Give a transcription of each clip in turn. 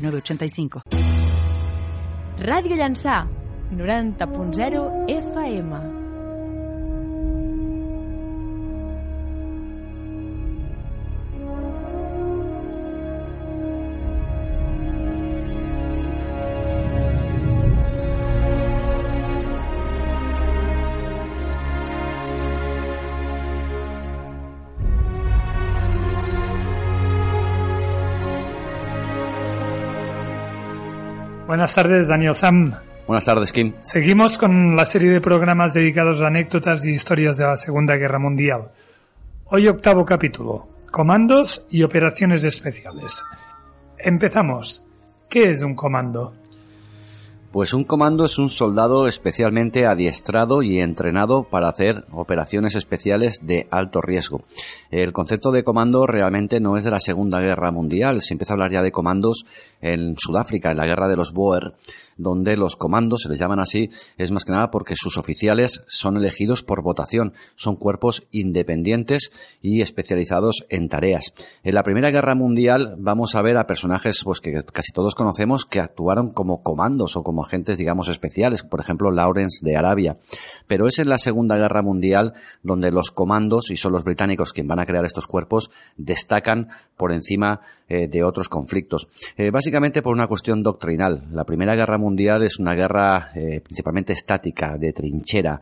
8985. Ràdio Llançà, 90.0 FM. Buenas tardes, Daniel Sam. Buenas tardes, Kim. Seguimos con la serie de programas dedicados a anécdotas y historias de la Segunda Guerra Mundial. Hoy octavo capítulo, comandos y operaciones especiales. Empezamos. ¿Qué es un comando? Pues un comando es un soldado especialmente adiestrado y entrenado para hacer operaciones especiales de alto riesgo. El concepto de comando realmente no es de la Segunda Guerra Mundial. Se empieza a hablar ya de comandos en Sudáfrica, en la guerra de los Boer, donde los comandos, se les llaman así, es más que nada porque sus oficiales son elegidos por votación. Son cuerpos independientes y especializados en tareas. En la Primera Guerra Mundial vamos a ver a personajes pues, que casi todos conocemos que actuaron como comandos o como agentes, digamos, especiales. Por ejemplo, Lawrence de Arabia. Pero es en la Segunda Guerra Mundial donde los comandos, y son los británicos quienes van a crear estos cuerpos, destacan por encima eh, de otros conflictos. Eh, básicamente por una cuestión doctrinal. La Primera Guerra Mundial es una guerra eh, principalmente estática, de trinchera,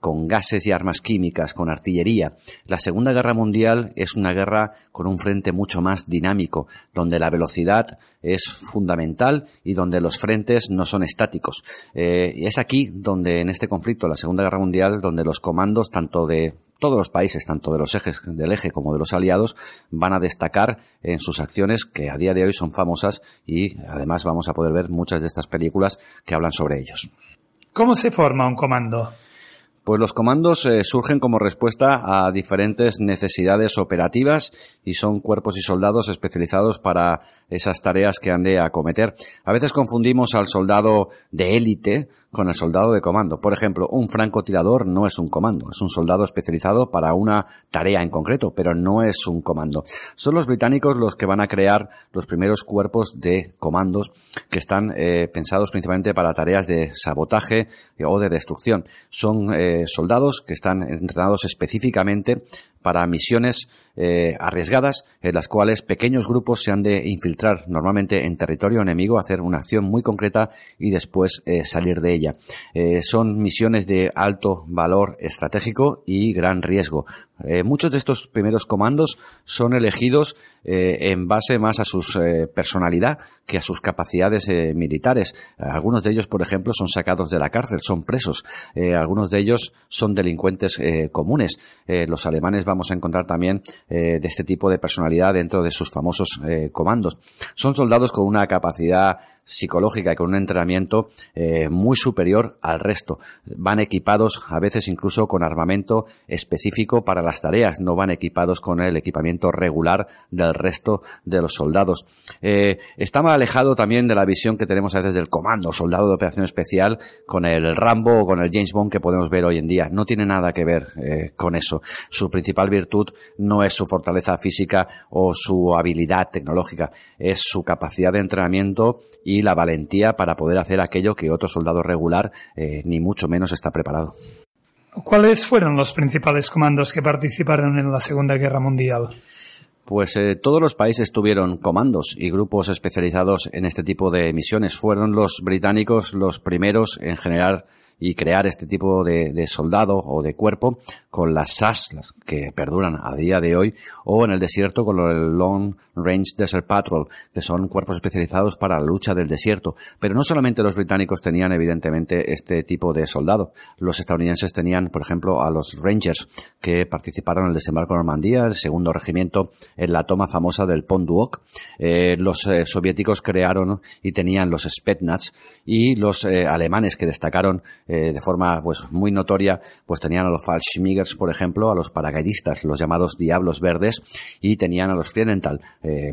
con gases y armas químicas, con artillería. La Segunda Guerra Mundial es una guerra con un frente mucho más dinámico, donde la velocidad es fundamental y donde los frentes no son estáticos. y es aquí donde, en este conflicto, la Segunda Guerra Mundial, donde los comandos, tanto de todos los países, tanto de los ejes del eje como de los aliados, van a destacar en sus acciones que a día de hoy son famosas y además vamos a poder ver muchas de estas películas que hablan sobre ellos. ¿Cómo se forma un comando? Pues los comandos eh, surgen como respuesta a diferentes necesidades operativas y son cuerpos y soldados especializados para esas tareas que han de acometer. A veces confundimos al soldado de élite con el soldado de comando. Por ejemplo, un francotirador no es un comando, es un soldado especializado para una tarea en concreto, pero no es un comando. Son los británicos los que van a crear los primeros cuerpos de comandos que están eh, pensados principalmente para tareas de sabotaje o de destrucción. Son eh, soldados que están entrenados específicamente para misiones eh, arriesgadas en las cuales pequeños grupos se han de infiltrar normalmente en territorio enemigo, hacer una acción muy concreta y después eh, salir de ella. Eh, son misiones de alto valor estratégico y gran riesgo. Muchos de estos primeros comandos son elegidos en base más a su personalidad que a sus capacidades militares. Algunos de ellos, por ejemplo, son sacados de la cárcel, son presos. algunos de ellos son delincuentes comunes. los alemanes vamos a encontrar también eh, de este tipo de personalidad dentro de sus famosos eh, comandos. Son soldados con una capacidad psicológica y con un entrenamiento eh, muy superior al resto. Van equipados a veces incluso con armamento específico para las tareas, no van equipados con el equipamiento regular del resto de los soldados. Eh, está más alejado también de la visión que tenemos a veces del comando, soldado de operación especial, con el Rambo o con el James Bond que podemos ver hoy en día. No tiene nada que ver eh, con eso. Su principal virtud no es su fortaleza física o su habilidad tecnológica, es su capacidad de entrenamiento y y la valentía para poder hacer aquello que otro soldado regular eh, ni mucho menos está preparado. ¿Cuáles fueron los principales comandos que participaron en la Segunda Guerra Mundial? Pues eh, todos los países tuvieron comandos y grupos especializados en este tipo de misiones. Fueron los británicos los primeros en generar y crear este tipo de, de soldado o de cuerpo con las SAS, que perduran a día de hoy, o en el desierto con el Long Range Desert Patrol, que son cuerpos especializados para la lucha del desierto. Pero no solamente los británicos tenían evidentemente este tipo de soldado. Los estadounidenses tenían, por ejemplo, a los Rangers, que participaron en el desembarco de Normandía, el segundo regimiento en la toma famosa del Pont du eh, los eh, soviéticos crearon y tenían los Spetsnaz y los eh, alemanes que destacaron de forma pues muy notoria, pues tenían a los Fallschirmjägers, por ejemplo, a los paracaidistas, los llamados Diablos Verdes, y tenían a los Friedenthal,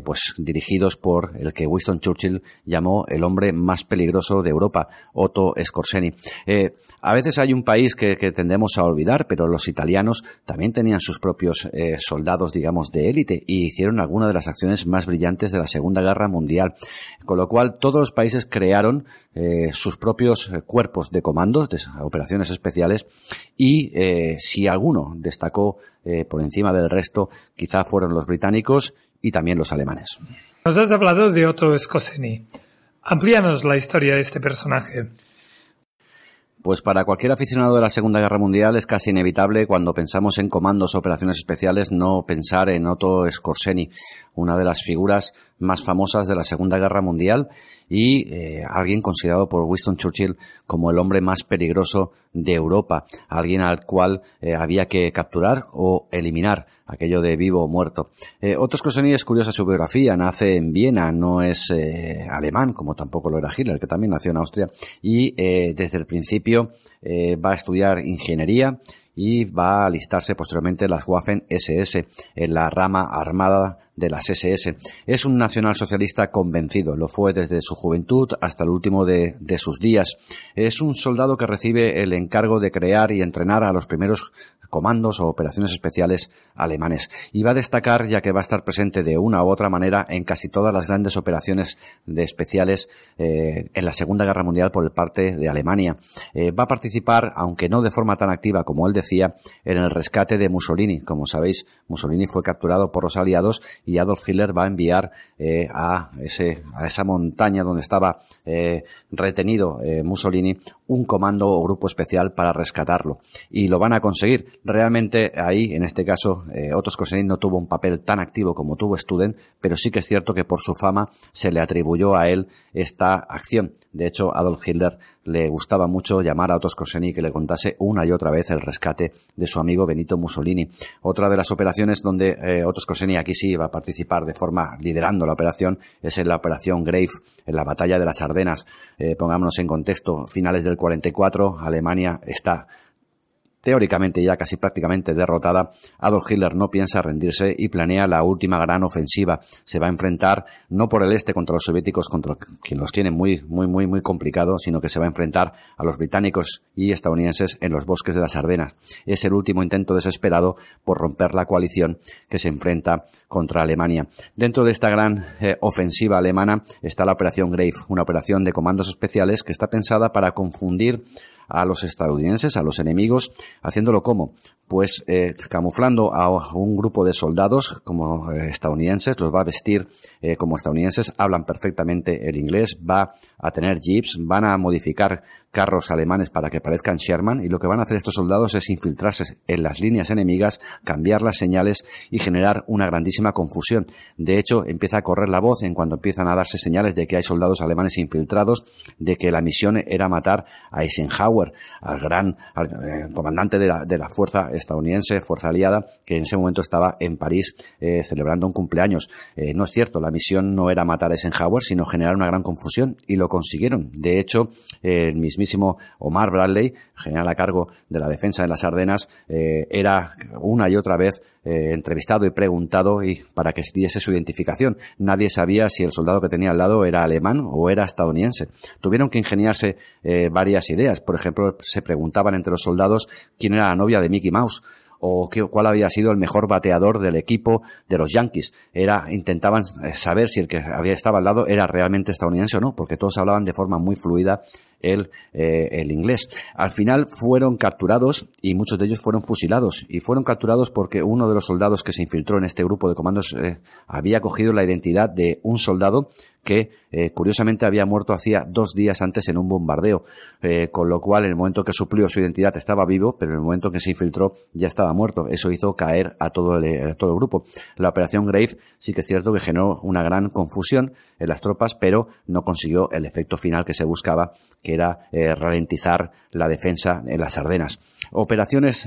pues dirigidos por el que Winston Churchill llamó el hombre más peligroso de Europa, Otto Skorzeny. a veces hay un país que, tendemos a olvidar, pero los italianos también tenían sus propios soldados, digamos, de élite y hicieron algunas de las acciones más brillantes de la Segunda Guerra Mundial. Con lo cual, todos los países crearon eh, sus propios eh, cuerpos de comandos, de operaciones especiales, y eh, si alguno destacó por encima del resto, quizá fueron los británicos y también los alemanes. Nos has hablado de Otto Skorzeny. Amplíanos la historia de este personaje. Pues para cualquier aficionado de la Segunda Guerra Mundial es casi inevitable cuando pensamos en comandos o operaciones especiales no pensar en Otto Skorzeny, una de las figuras más famosas de la Segunda Guerra Mundial y eh, alguien considerado por Winston Churchill como el hombre más peligroso de Europa, alguien al cual eh, había que capturar o eliminar, aquello de vivo o muerto. Eh, Otto Skorzeny es curiosa su biografía, nace en Viena, no es eh, alemán, como tampoco lo era Hitler, que también nació en Austria, y desde el principio va a estudiar ingeniería, y va a alistarse posteriormente en las Waffen SS, en la rama armada de las SS. Es un nacionalsocialista convencido, lo fue desde su juventud hasta el último de, de, sus días. Es un soldado que recibe el encargo de crear y entrenar a los primeros comandos o operaciones especiales alemanes. Y va a destacar, ya que va a estar presente de una u otra manera en casi todas las grandes operaciones de especiales eh, en la Segunda Guerra Mundial por parte de Alemania. Eh, va a participar, aunque no de forma tan activa como él decía, en el rescate de Mussolini. Como sabéis, Mussolini fue capturado por los aliados y Adolf Hitler va a enviar eh, a, ese, a esa montaña donde estaba retenido Mussolini un comando o grupo especial para rescatarlo. Y lo van a conseguir. Realmente ahí, en este caso, eh, Otto no tuvo un papel tan activo como tuvo Student, pero sí que es cierto que por su fama se le atribuyó a él esta acción. De hecho, Adolf Hitler le gustaba mucho llamar a Otto Skorzeny que le contase una y otra vez el rescate de su amigo Benito Mussolini. Otra de las operaciones donde eh, Otto Skorzeny aquí sí va a participar de forma liderando la operación es en la operación Grave, en la batalla de las Ardenas. Eh, pongámonos en contexto, finales del 44, Alemania está teóricamente ya casi prácticamente derrotada, Adolf Hitler no piensa rendirse y planea la última gran ofensiva. Se va a enfrentar no por el este contra los soviéticos, contra quien los tiene muy, muy, muy, muy complicado, sino que se va a enfrentar a los británicos y estadounidenses en los bosques de las Ardenas. Es el último intento desesperado por romper la coalición que se enfrenta contra Alemania. Dentro de esta gran eh, ofensiva alemana está la Operación Grave, una operación de comandos especiales que está pensada para confundir a los estadounidenses, a los enemigos, haciéndolo como, pues eh, camuflando a un grupo de soldados como eh, estadounidenses, los va a vestir eh, como estadounidenses, hablan perfectamente el inglés, va a tener jeeps, van a modificar carros alemanes para que parezcan Sherman y lo que van a hacer estos soldados es infiltrarse en las líneas enemigas, cambiar las señales y generar una grandísima confusión. De hecho, empieza a correr la voz en cuanto empiezan a darse señales de que hay soldados alemanes infiltrados, de que la misión era matar a Eisenhower, al gran comandante de la, fuerza estadounidense, fuerza aliada, que en ese momento estaba en París eh, celebrando un cumpleaños. Eh, no es cierto, la misión no era matar a Eisenhower, sino generar una gran confusión y lo consiguieron. De hecho, el mismísimo Omar Bradley, general a cargo de la defensa en las Ardenas, eh, era una y otra vez entrevistado y preguntado y para que diese su identificación. Nadie sabía si el soldado que tenía al lado era alemán o era estadounidense. Tuvieron que ingeniarse varias ideas. Por ejemplo, se preguntaban entre los soldados quién era la novia de Mickey Mouse o qué, cuál había sido el mejor bateador del equipo de los Yankees. Era, intentaban eh, saber si el que había estado al lado era realmente estadounidense o no, porque todos hablaban de forma muy fluida el, eh, el inglés. Al final fueron capturados y muchos de ellos fueron fusilados. Y fueron capturados porque uno de los soldados que se infiltró en este grupo de comandos eh, había cogido la identidad de un soldado que eh, curiosamente había muerto hacía dos días antes en un bombardeo, con lo cual en el momento que suplió su identidad estaba vivo, pero en el momento que se infiltró ya estaba muerto. Eso hizo caer a todo el, todo el grupo. La operación Grave sí que es cierto que generó una gran confusión en las tropas, pero no consiguió el efecto final que se buscaba, que era eh, ralentizar la defensa en las Ardenas. Operaciones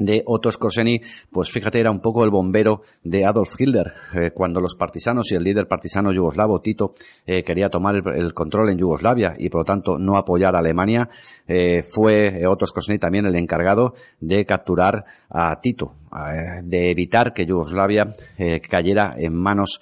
de Otto Skorzeny, pues fíjate, era un poco el bombero de Adolf Hitler. Eh, cuando los partisanos y el líder partisano yugoslavo, Tito, eh, quería tomar el, control en Yugoslavia y por lo tanto no apoyar a Alemania, eh, fue Otto Skorzeny también el encargado de capturar a Tito, de evitar que Yugoslavia cayera en manos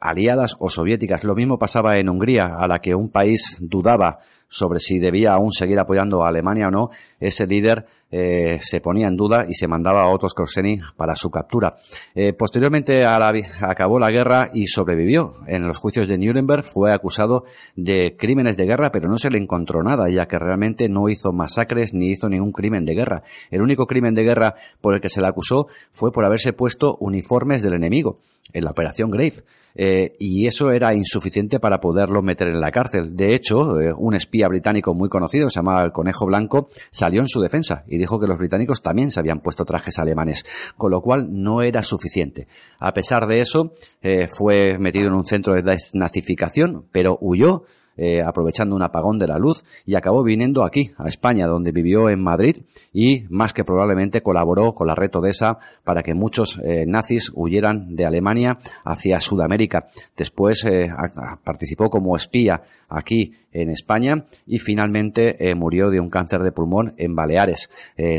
aliadas o soviéticas. Lo mismo pasaba en Hungría, a la que un país dudaba sobre si debía aún seguir apoyando a Alemania o no, ese líder eh, se ponía en duda y se mandaba a Otto Skorzeny para su captura. Eh, posteriormente acabó la guerra y sobrevivió. En los juicios de Nuremberg fue acusado de crímenes de guerra, pero no se le encontró nada, ya que realmente no hizo masacres ni hizo ningún crimen de guerra. El único crimen de guerra por el que se le acusó fue por haberse puesto uniformes del enemigo en la operación Grave. Eh, y eso era insuficiente para poderlo meter en la cárcel. De hecho, un espía británico muy conocido, se llamaba el Conejo Blanco, salió en su defensa dijo que los británicos también se habían puesto trajes alemanes, con lo cual no era suficiente. A pesar de eso, eh, fue metido en un centro de desnazificación, pero huyó eh, aprovechando un apagón de la luz y acabó viniendo aquí, a España, donde vivió en Madrid y más que probablemente colaboró con la red Odessa para que muchos eh, nazis huyeran de Alemania hacia Sudamérica. Después eh, participó como espía aquí en España y finalmente murió de un cáncer de pulmón en Baleares.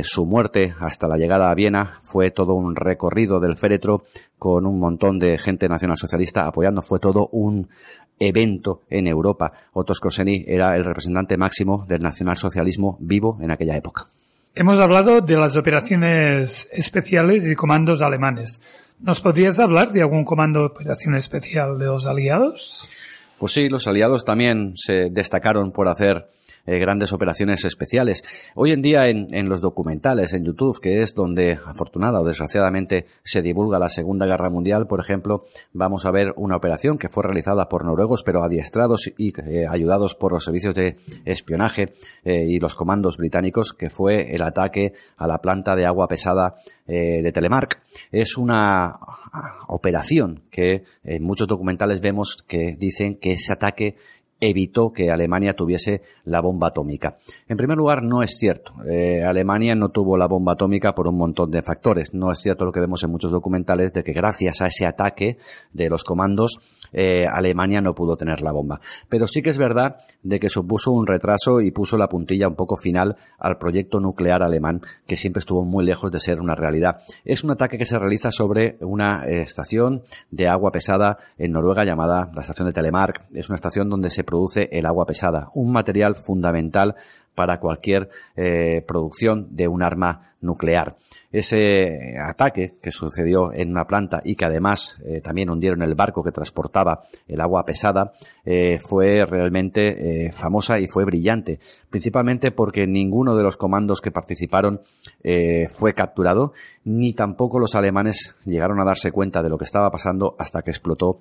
su muerte hasta la llegada a Viena fue todo un recorrido del féretro con un montón de gente nacionalsocialista apoyando. Fue todo un evento en Europa. Otto Skorzeny era el representante máximo del nacionalsocialismo vivo en aquella época. Hemos hablado de las operaciones especiales y comandos alemanes. ¿Nos podrías hablar de algún comando de operación especial de los aliados? Pues sí, los aliados también se destacaron por hacer eh, grandes operaciones especiales. Hoy en día en, los documentales, en YouTube, que es donde afortunada o desgraciadamente se divulga la Segunda Guerra Mundial, por ejemplo, vamos a ver una operación que fue realizada por noruegos, pero adiestrados y eh, ayudados por los servicios de espionaje eh, y los comandos británicos, que fue el ataque a la planta de agua pesada de Telemark. Es una operación que en muchos documentales vemos que dicen que ese ataque evitó que Alemania tuviese la bomba atómica. En primer lugar, no es cierto. Eh, Alemania no tuvo la bomba atómica por un montón de factores. No es cierto lo que vemos en muchos documentales de que gracias a ese ataque de los comandos, eh, Alemania no pudo tener la bomba. Pero sí que es verdad de que supuso un retraso y puso la puntilla un poco final al proyecto nuclear alemán, que siempre estuvo muy lejos de ser una realidad. Es un ataque que se realiza sobre una eh, estación de agua pesada en Noruega llamada la estación de Telemark. Es una estación donde se produce el agua pesada, un material fundamental para cualquier eh, producción de un arma nuclear. Ese ataque que sucedió en una planta y que además eh, también hundieron el barco que transportaba el agua pesada eh, fue realmente famosa y fue brillante, principalmente porque ninguno de los comandos que participaron fue capturado, ni tampoco los alemanes llegaron a darse cuenta de lo que estaba pasando hasta que explotó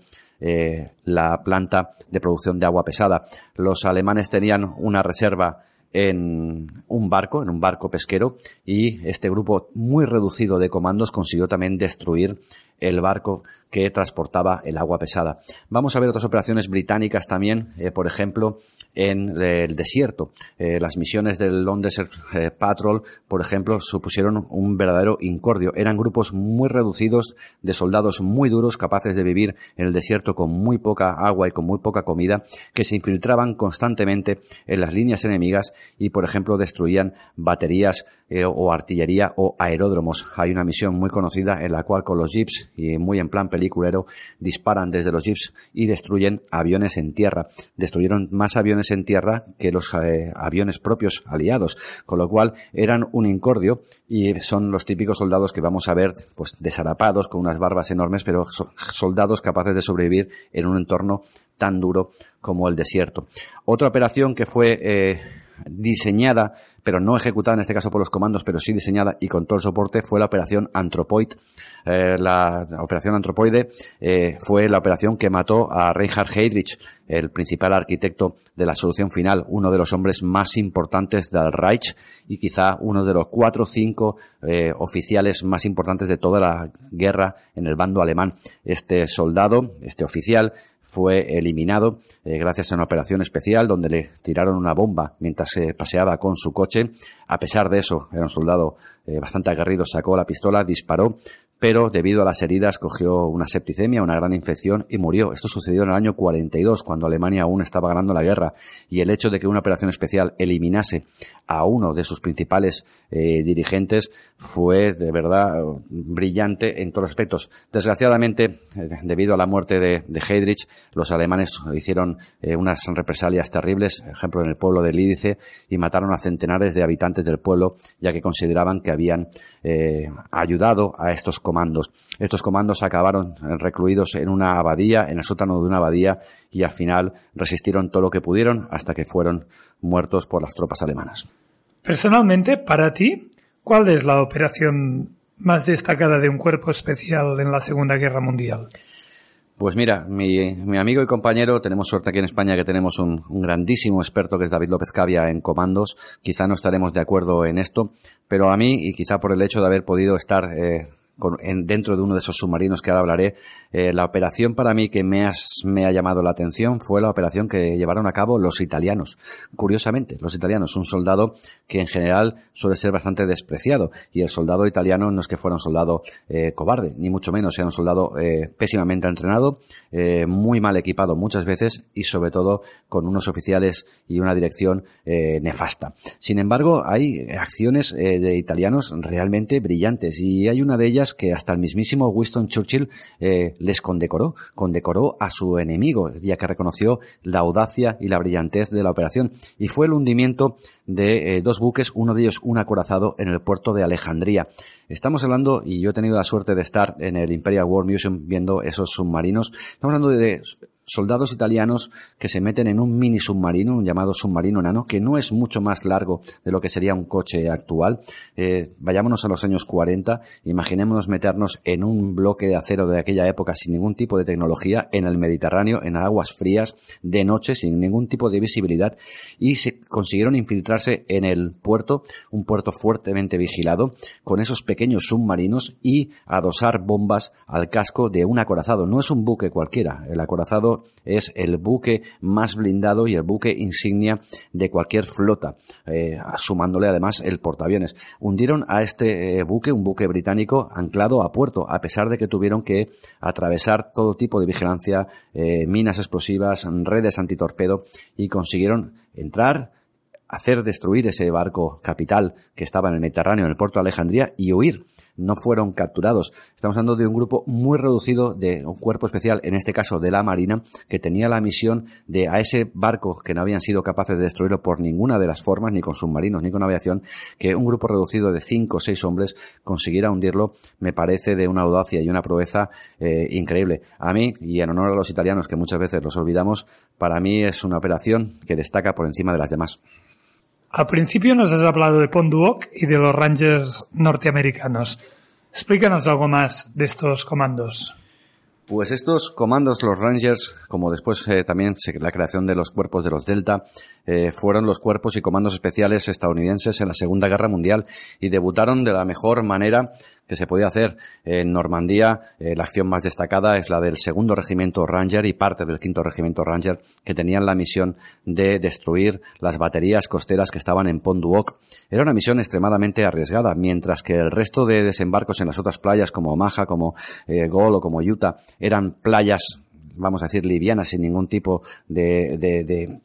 la planta de producción de agua pesada. Los alemanes tenían una reserva en un barco, en un barco pesquero, y este grupo muy reducido de comandos consiguió también destruir el barco que transportaba el agua pesada. Vamos a ver otras operaciones británicas también, eh, por ejemplo, en el desierto. Eh, las misiones del eh, Patrol, por ejemplo, supusieron un verdadero incordio. Eran grupos muy reducidos de soldados muy duros, capaces de vivir en el desierto con muy poca agua y con muy poca comida, que se infiltraban constantemente en las líneas enemigas y, por ejemplo, destruían baterías o artillería o aeródromos. Hay una misión muy conocida en la cual con los jeeps y muy en plan peliculero disparan desde los jeeps y destruyen aviones en tierra. Destruyeron más aviones en tierra que los eh, aviones propios aliados, con lo cual eran un incordio y son los típicos soldados que vamos a ver pues desarapados con unas barbas enormes, pero soldados capaces de sobrevivir en un entorno tan duro como el desierto. Otra operación que fue eh, diseñada, pero no ejecutada en este caso por los comandos, pero sí diseñada y con todo el soporte, fue la operación Anthropoid. Eh, la, operación Anthropoide eh, fue la operación que mató a Reinhard Heydrich, el principal arquitecto de la solución final, uno de los hombres más importantes del Reich y quizá uno de los cuatro o cinco eh, oficiales más importantes de toda la guerra en el bando alemán. Este soldado, este oficial, fue eliminado eh, gracias a una operación especial donde le tiraron una bomba mientras se paseaba con su coche. A pesar de eso, era un soldado eh, bastante aguerrido, sacó la pistola, disparó, pero debido a las heridas cogió una septicemia, una gran infección y murió. Esto sucedió en el año 42, cuando Alemania aún estaba ganando la guerra, y el hecho de que una operación especial eliminase a uno de sus principales eh, dirigentes fue de verdad brillante en todos los aspectos. Desgraciadamente, eh, debido a la muerte de, Heydrich, los alemanes hicieron eh, unas represalias terribles, ejemplo en el pueblo de Lídice, y mataron a centenares de habitantes del pueblo, ya que consideraban que habían ayudado a estos comandos. Estos comandos acabaron recluidos en una abadía, en el sótano de una abadía, y al final resistieron todo lo que pudieron hasta que fueron muertos por las tropas alemanas. Personalmente, para ti, ¿cuál es la operación más destacada de un cuerpo especial en la Segunda Guerra Mundial? Pues mira, mi, amigo y compañero, tenemos suerte aquí en España que tenemos un, grandísimo experto que es David López Cavia en comandos. Quizá no estaremos de acuerdo en esto, pero a mí, y quizá por el hecho de haber podido estar eh, en, dentro de uno de esos submarinos que ahora hablaré, eh, la operación para mí que me, me ha llamado la atención fue la operación que llevaron a cabo los italianos. Curiosamente, los italianos, un soldado que en general suele ser bastante despreciado. Y el soldado italiano no es que fuera un soldado eh, cobarde, ni mucho menos, era un soldado eh, pésimamente entrenado, muy mal equipado muchas veces y sobre todo con unos oficiales y una dirección nefasta. Sin embargo, hay acciones de italianos realmente brillantes y hay una de ellas que hasta el mismísimo Winston Churchill les condecoró, condecoró a su enemigo, ya que reconoció la audacia y la brillantez de la operación. Y fue el hundimiento de eh, dos buques, uno de ellos un acorazado en el puerto de Alejandría. Estamos hablando, y yo he tenido la suerte de estar en el Imperial War Museum viendo esos submarinos, estamos hablando de soldados italianos que se meten en un mini submarino, un llamado submarino nano, que no es mucho más largo de lo que sería un coche actual. Eh, vayámonos a los años 40, imaginémonos meternos en un bloque de acero de aquella época sin ningún tipo de tecnología en el Mediterráneo, en aguas frías, de noche, sin ningún tipo de visibilidad, y se consiguieron infiltrarse en el puerto, un puerto fuertemente vigilado, con esos pequeños submarinos y adosar bombas al casco de un acorazado. No es un buque cualquiera, el acorazado es el buque más blindado y el buque insignia de cualquier flota, eh, sumándole además el portaaviones. Hundieron a este eh, buque, un buque británico, anclado a puerto, a pesar de que tuvieron que atravesar todo tipo de vigilancia, eh, minas explosivas, redes antitorpedo y consiguieron entrar, hacer destruir ese barco capital que estaba en el Mediterráneo, en el puerto de Alejandría, y huir. No fueron capturados. Estamos hablando de un grupo muy reducido de un cuerpo especial, en este caso de la Marina, que tenía la misión de a ese barco que no habían sido capaces de destruirlo por ninguna de las formas, ni con submarinos, ni con aviación, que un grupo reducido de cinco o seis hombres consiguiera hundirlo, me parece de una audacia y una proeza eh, increíble. A mí, y en honor a los italianos, que muchas veces los olvidamos, para mí es una operación que destaca por encima de las demás. Al principio nos has hablado de Ponduoc y de los Rangers norteamericanos. Explícanos algo más de estos comandos. Pues estos comandos, los Rangers, como después eh, también la creación de los cuerpos de los Delta, eh, fueron los cuerpos y comandos especiales estadounidenses en la Segunda Guerra Mundial y debutaron de la mejor manera que se podía hacer. En Normandía, eh, la acción más destacada es la del segundo regimiento Ranger y parte del quinto regimiento Ranger, que tenían la misión de destruir las baterías costeras que estaban en Pont du Era una misión extremadamente arriesgada, mientras que el resto de desembarcos en las otras playas como Omaha, como Gol o como Utah eran playas vamos a decir, livianas, sin ningún tipo de,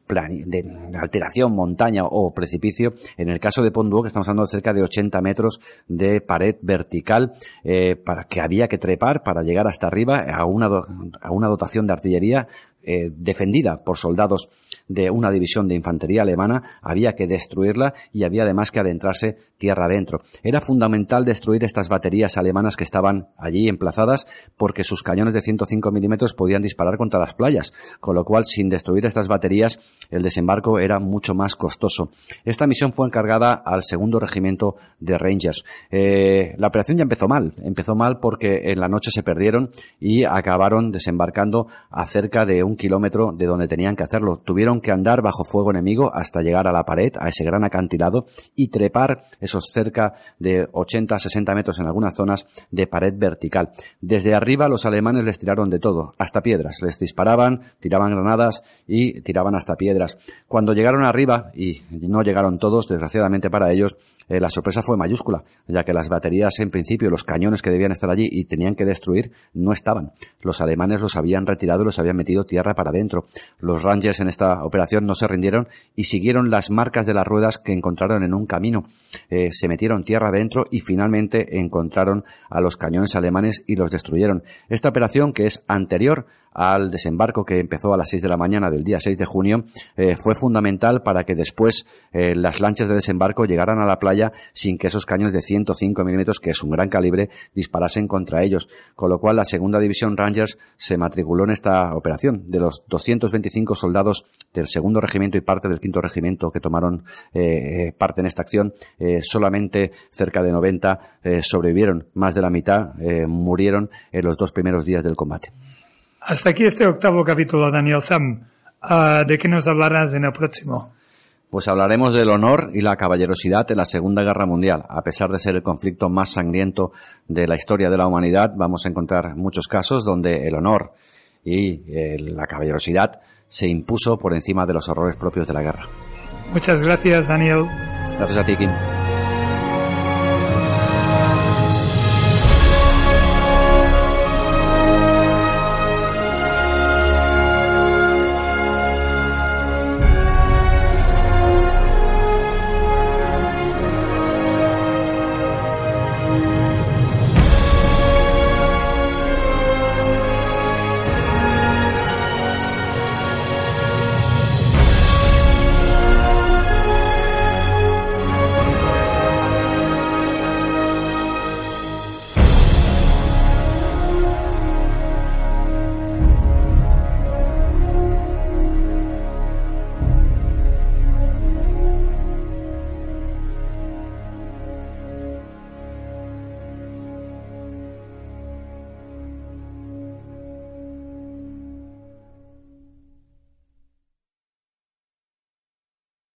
alteración, montaña o precipicio. En el caso de Ponduo, que estamos hablando de cerca de 80 metros de pared vertical, eh, para que había que trepar para llegar hasta arriba a una, a una dotación de artillería eh, defendida por soldados de una división de infantería alemana, había que destruirla y había además que adentrarse tierra adentro. Era fundamental destruir estas baterías alemanas que estaban allí emplazadas porque sus cañones de 105 milímetros podían disparar contra las playas, con lo cual sin destruir estas baterías el desembarco era mucho más costoso. Esta misión fue encargada al segundo regimiento de Rangers. Eh, la operación ya empezó mal, empezó mal porque en la noche se perdieron y acabaron desembarcando a cerca de un kilómetro de donde tenían que hacerlo. Tuvieron que andar bajo fuego enemigo hasta llegar a la pared, a ese gran acantilado y trepar esos cerca de 80-60 metros en algunas zonas de pared vertical. Desde arriba los alemanes les tiraron de todo, hasta piedras. Les disparaban, tiraban granadas y tiraban hasta piedras. Cuando llegaron arriba, y no llegaron todos, desgraciadamente para ellos, eh, la sorpresa fue mayúscula, ya que las baterías en principio, los cañones que debían estar allí y tenían que destruir, no estaban. Los alemanes los habían retirado y los habían metido tierra para adentro. Los Rangers en esta operación no se rindieron y siguieron las marcas de las ruedas que encontraron en un camino. Eh, se metieron tierra adentro y finalmente encontraron a los cañones alemanes y los destruyeron. Esta operación, que es anterior al desembarco que empezó a las 6 de la mañana del día 6 de junio, eh, fue fundamental para que después eh, las lanchas de desembarco llegaran a la playa sin que esos cañones de 105 milímetros, que es un gran calibre, disparasen contra ellos. Con lo cual la segunda división Rangers se matriculó en esta operación. De los 225 soldados del segundo regimiento y parte del quinto regimiento que tomaron eh, parte en esta acción, solamente cerca de 90 sobrevivieron. Más de la mitad murieron en los dos primeros días del combate. Hasta aquí este octavo capítulo, Daniel Sam. Ah, ¿De qué nos hablarás en el próximo? Pues hablaremos del honor y la caballerosidad en la Segunda Guerra Mundial. A pesar de ser el conflicto más sangriento de la historia de la humanidad, vamos a encontrar muchos casos donde el honor y eh, la caballerosidad se impuso por encima de los horrores propios de la guerra. Muchas gracias, Daniel. Gracias a ti, Kim.